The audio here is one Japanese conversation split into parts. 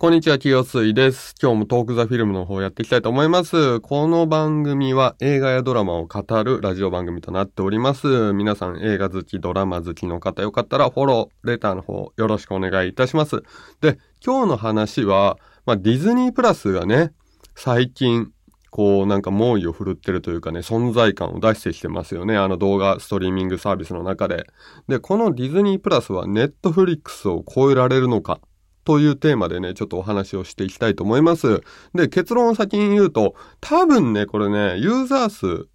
こんにちは、清水です。今日もトークザフィルムの方やっていきたいと思います。この番組は映画やドラマを語るラジオ番組となっております。皆さん映画好き、ドラマ好きの方よかったらフォロー、レターの方よろしくお願いいたします。で、今日の話は、まあ、ディズニープラスがね、最近、こうなんか猛威を振るってるというかね、存在感を出してきてますよね。あの動画ストリーミングサービスの中で。で、このディズニープラスはネットフリックスを超えられるのかというテーマでね、ちょっとお話をしていきたいと思います。で、結論を先に言うと、多分ね、これね、ユーザー数、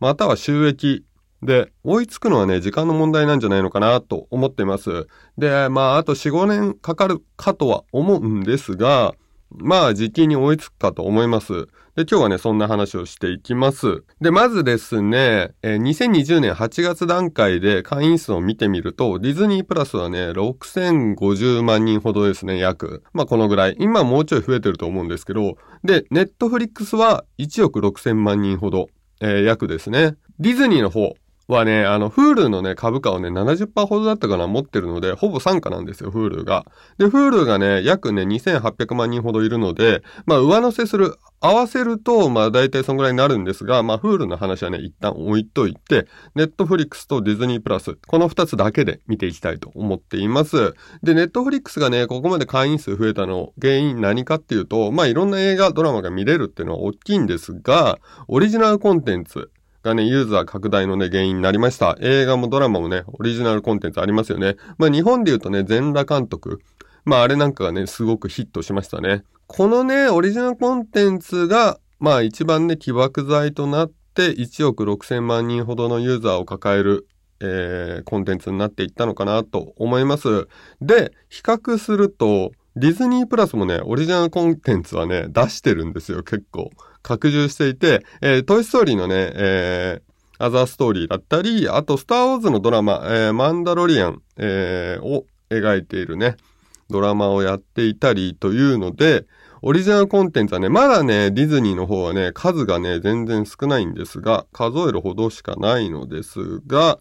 または収益で、追いつくのはね、時間の問題なんじゃないのかなと思っています。で、まあ、あと4、5年かかるかとは思うんですが、まあ、時期に追いつくかと思います。で、今日はね、そんな話をしていきます。で、まずですね、えー、2020年8月段階で会員数を見てみると、ディズニープラスはね、6050万人ほどですね、約。まあ、このぐらい。今もうちょい増えてると思うんですけど、で、ネットフリックスは1億6000万人ほど、えー、約ですね。ディズニーの方、はね、あの、 Huluのね、株価をね、70%ほどだったかな、持ってるので、ほぼ傘下なんですよ、 Huluが。で、 Huluがね、約ね、2800万人ほどいるので、まあ、上乗せする、合わせると、まあ、大体そんぐらいになるんですが、まあ、 Huluの話はね、一旦置いといて、ネットフリックスとディズニープラス、この二つだけで見ていきたいと思っています。で、ネットフリックスがね、ここまで会員数増えたの、原因何かっていうと、まあ、いろんな映画、ドラマが見れるっていうのは大きいんですが、オリジナルコンテンツ、がね、ユーザー拡大のね、原因になりました。映画もドラマもね、オリジナルコンテンツありますよね。まあ日本で言うとね、全裸監督。まああれなんかがね、すごくヒットしましたね。このね、オリジナルコンテンツが、まあ一番ね、起爆剤となって1億6千万人ほどのユーザーを抱える、えー、コンテンツになっていったのかなと思います。で、比較すると、ディズニープラスもね、オリジナルコンテンツはね、出してるんですよ、結構。拡充していて、えー、トイストーリーのね、えー、アザーストーリーだったり、あと、スターウォーズのドラマ、えー、マンダロリアン、えー、を描いているね、ドラマをやっていたりというので、オリジナルコンテンツはね、まだね、ディズニーの方はね、数がね、全然少ないんですが、数えるほどしかないのですが、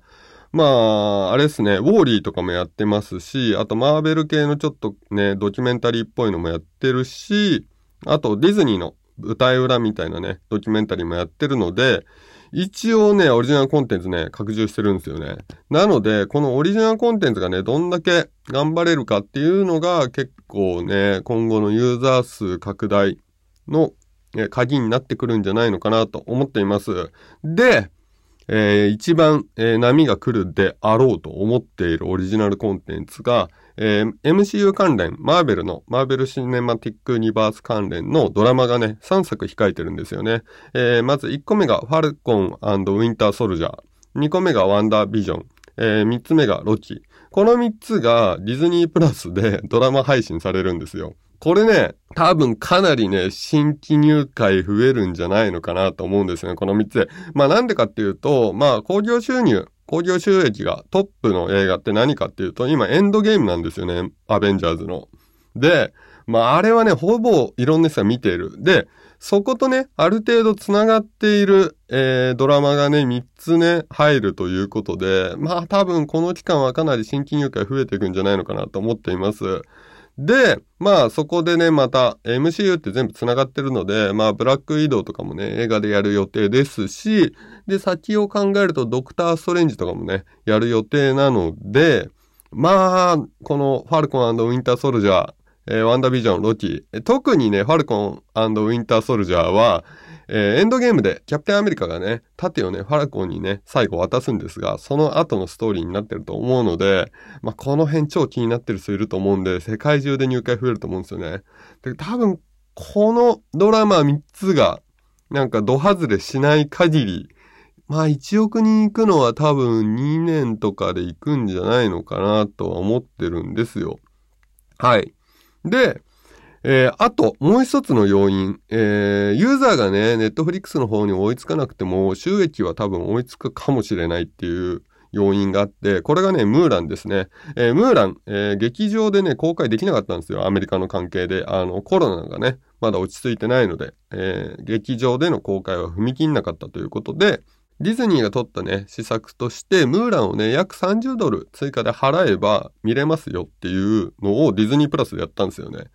まあ、あれですね、ウォーリーとかもやってますし、あとマーベル系のちょっとね、ドキュメンタリーっぽいのもやってるし、あとディズニーの舞台裏みたいなね、ドキュメンタリーもやってるので、一応ね、オリジナルコンテンツね、拡充してるんですよね。なので、このオリジナルコンテンツがね、どんだけ頑張れるかっていうのが結構ね、今後のユーザー数拡大の鍵になってくるんじゃないのかなと思っています。で、えー、一番、えー、波が来るであろうと思っているオリジナルコンテンツが、えー、MCU 関連、マーベルの、マーベルシネマティックユニバース関連のドラマがね、3作控えてるんですよね。えー、まず1個目がファルコンウィンターソルジャー。2個目がワンダービジョン。えー、3つ目がロキ。この3つがディズニープラスでドラマ配信されるんですよ。これね、多分かなりね、新規入会増えるんじゃないのかなと思うんですよね、この3つで。まあなんでかっていうと、まあ興行収入、興行収益がトップの映画って何かっていうと、今エンドゲームなんですよね。アベンジャーズの。で、まああれはね、ほぼいろんな人が見ている。で、そことね、ある程度繋がっている、えー、ドラマがね、3つね、入るということで、まあ多分この期間はかなり新規入会増えていくんじゃないのかなと思っています。で、まあそこでね、また MCU って全部繋がってるので、まあブラック移動とかもね、映画でやる予定ですし、で、先を考えるとドクター・ストレンジとかもね、やる予定なので、まあ、このファルコンウィンター・ソルジャー、えー、ワンダービジョン、ロキ、特にね、ファルコンウィンター・ソルジャーは、えー、エンドゲームでキャプテンアメリカがね、盾をね、ファルコンにね、最後渡すんですが、その後のストーリーになってると思うので、まあ、この辺超気になってる人いると思うんで、世界中で入会増えると思うんですよね。で、多分、このドラマ3つが、なんかド外れしない限り、まあ1億人行くのは多分2年とかで行くんじゃないのかなとは思ってるんですよ。はい。で、えー、あと、もう一つの要因、えー、ユーザーがね、ネットフリックスの方に追いつかなくても、収益は多分追いつくかもしれないっていう要因があって、これがね、ムーランですね。えー、ムーラン、え、劇場でね、公開できなかったんですよ。アメリカの関係で。あの、コロナがね、まだ落ち着いてないので、え、劇場での公開は踏み切んなかったということで、ディズニーが取ったね、施策として、ムーランをね、約30ドル追加で払えば見れますよっていうのをディズニープラスでやったんですよね。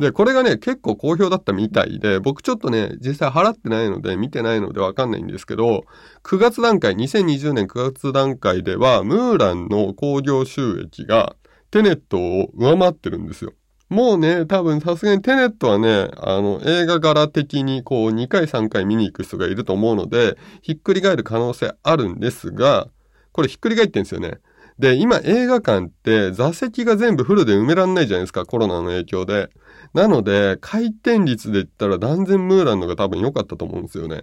で、これがね、結構好評だったみたいで、僕ちょっとね、実際払ってないので、見てないのでわかんないんですけど、9月段階、2020年9月段階では、ムーランの興行収益が、テネットを上回ってるんですよ。もうね、多分さすがにテネットはね、あの、映画柄的にこう2回3回見に行く人がいると思うので、ひっくり返る可能性あるんですが、これひっくり返ってんですよね。で、今映画館って座席が全部フルで埋めらんないじゃないですか、コロナの影響で。なので、回転率で言ったら断然ムーランのが多分良かったと思うんですよね。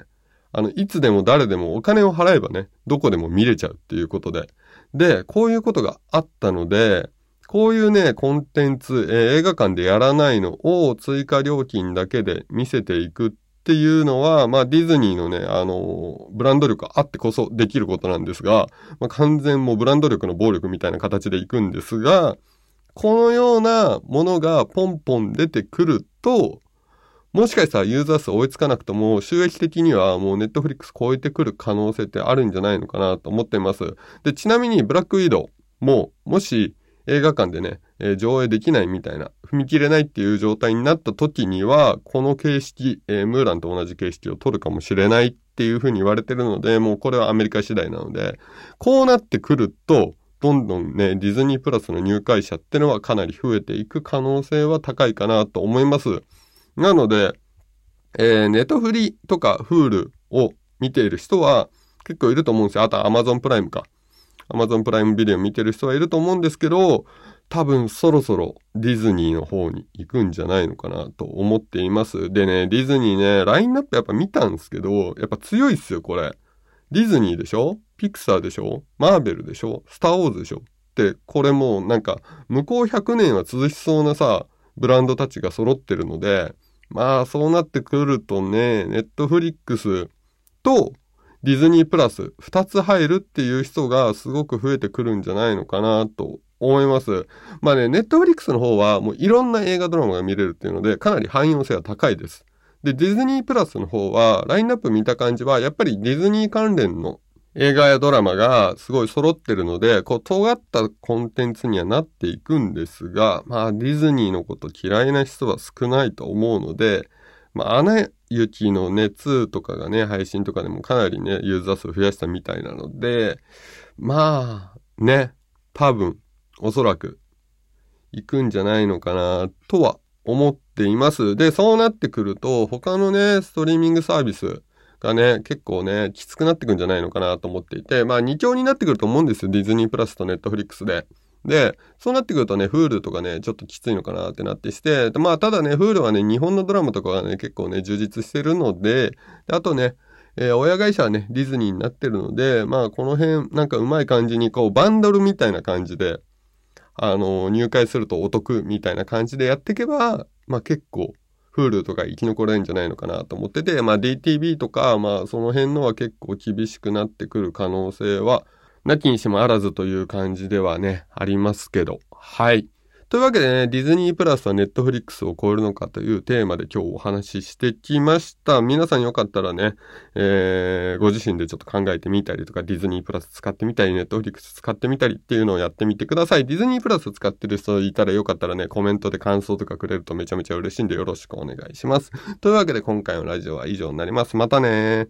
あの、いつでも誰でもお金を払えばね、どこでも見れちゃうっていうことで。で、こういうことがあったので、こういうね、コンテンツ、えー、映画館でやらないのを追加料金だけで見せていくっていうのは、まあディズニーのね、あの、ブランド力あってこそできることなんですが、まあ、完全もうブランド力の暴力みたいな形でいくんですが、このようなものがポンポン出てくると、もしかしたらユーザー数追いつかなくとも収益的にはもうネットフリックス超えてくる可能性ってあるんじゃないのかなと思っています。で、ちなみにブラックウィドウも、もし映画館でね、えー、上映できないみたいな、踏み切れないっていう状態になった時には、この形式、えー、ムーランと同じ形式を取るかもしれないっていうふうに言われてるので、もうこれはアメリカ次第なので、こうなってくると、どんどんね、ディズニープラスの入会者ってのはかなり増えていく可能性は高いかなと思います。なので、えー、ネトフリとかフールを見ている人は結構いると思うんですよ。あとアマゾンプライムか。Amazon プライムビデオ見てる人はいると思うんですけど、多分そろそろディズニーの方に行くんじゃないのかなと思っています。でね、ディズニーね、ラインナップやっぱ見たんですけど、やっぱ強いっすよ、これ。ディズニーでしょ？ピクサーでしょ？マーベルでしょ？スターウォーズでしょ？って、これもうなんか、向こう100年は続きそうなさ、ブランドたちが揃ってるので、まあそうなってくるとね、ネットフリックスとディズニープラス2つ入るっていう人がすごく増えてくるんじゃないのかなと思います。まあね、ネットフリックスの方はもういろんな映画ドラマが見れるっていうのでかなり汎用性は高いです。で、ディズニープラスの方はラインナップ見た感じはやっぱりディズニー関連の映画やドラマがすごい揃ってるので、こう、尖ったコンテンツにはなっていくんですが、まあ、ディズニーのこと嫌いな人は少ないと思うので、まあ、アナ雪の熱とかがね、配信とかでもかなりね、ユーザー数を増やしたみたいなので、まあ、ね、多分、おそらく、行くんじゃないのかな、とは思っています。で、そうなってくると、他のね、ストリーミングサービスがね、結構ね、きつくなってくんじゃないのかなと思っていて、まあ、2強になってくると思うんですよ、ディズニープラスとネットフリックスで。で、そうなってくるとね、フールとかね、ちょっときついのかなってなってして、まあ、ただね、フールはね、日本のドラマとかがね、結構ね、充実してるので、であとね、えー、親会社はね、ディズニーになってるので、まあ、この辺、なんかうまい感じに、こう、バンドルみたいな感じで、あのー、入会するとお得みたいな感じでやっていけば、まあ結構、フールとか生き残れるんじゃないのかなと思ってて、まあ DTV とか、まあその辺のは結構厳しくなってくる可能性はなきにしもあらずという感じではね、ありますけど。はい。というわけでね、ディズニープラスはネットフリックスを超えるのかというテーマで今日お話ししてきました。皆さんよかったらね、えー、ご自身でちょっと考えてみたりとか、ディズニープラス使ってみたり、ネットフリックス使ってみたりっていうのをやってみてください。ディズニープラス使ってる人いたらよかったらね、コメントで感想とかくれるとめちゃめちゃ嬉しいんでよろしくお願いします。というわけで今回のラジオは以上になります。またね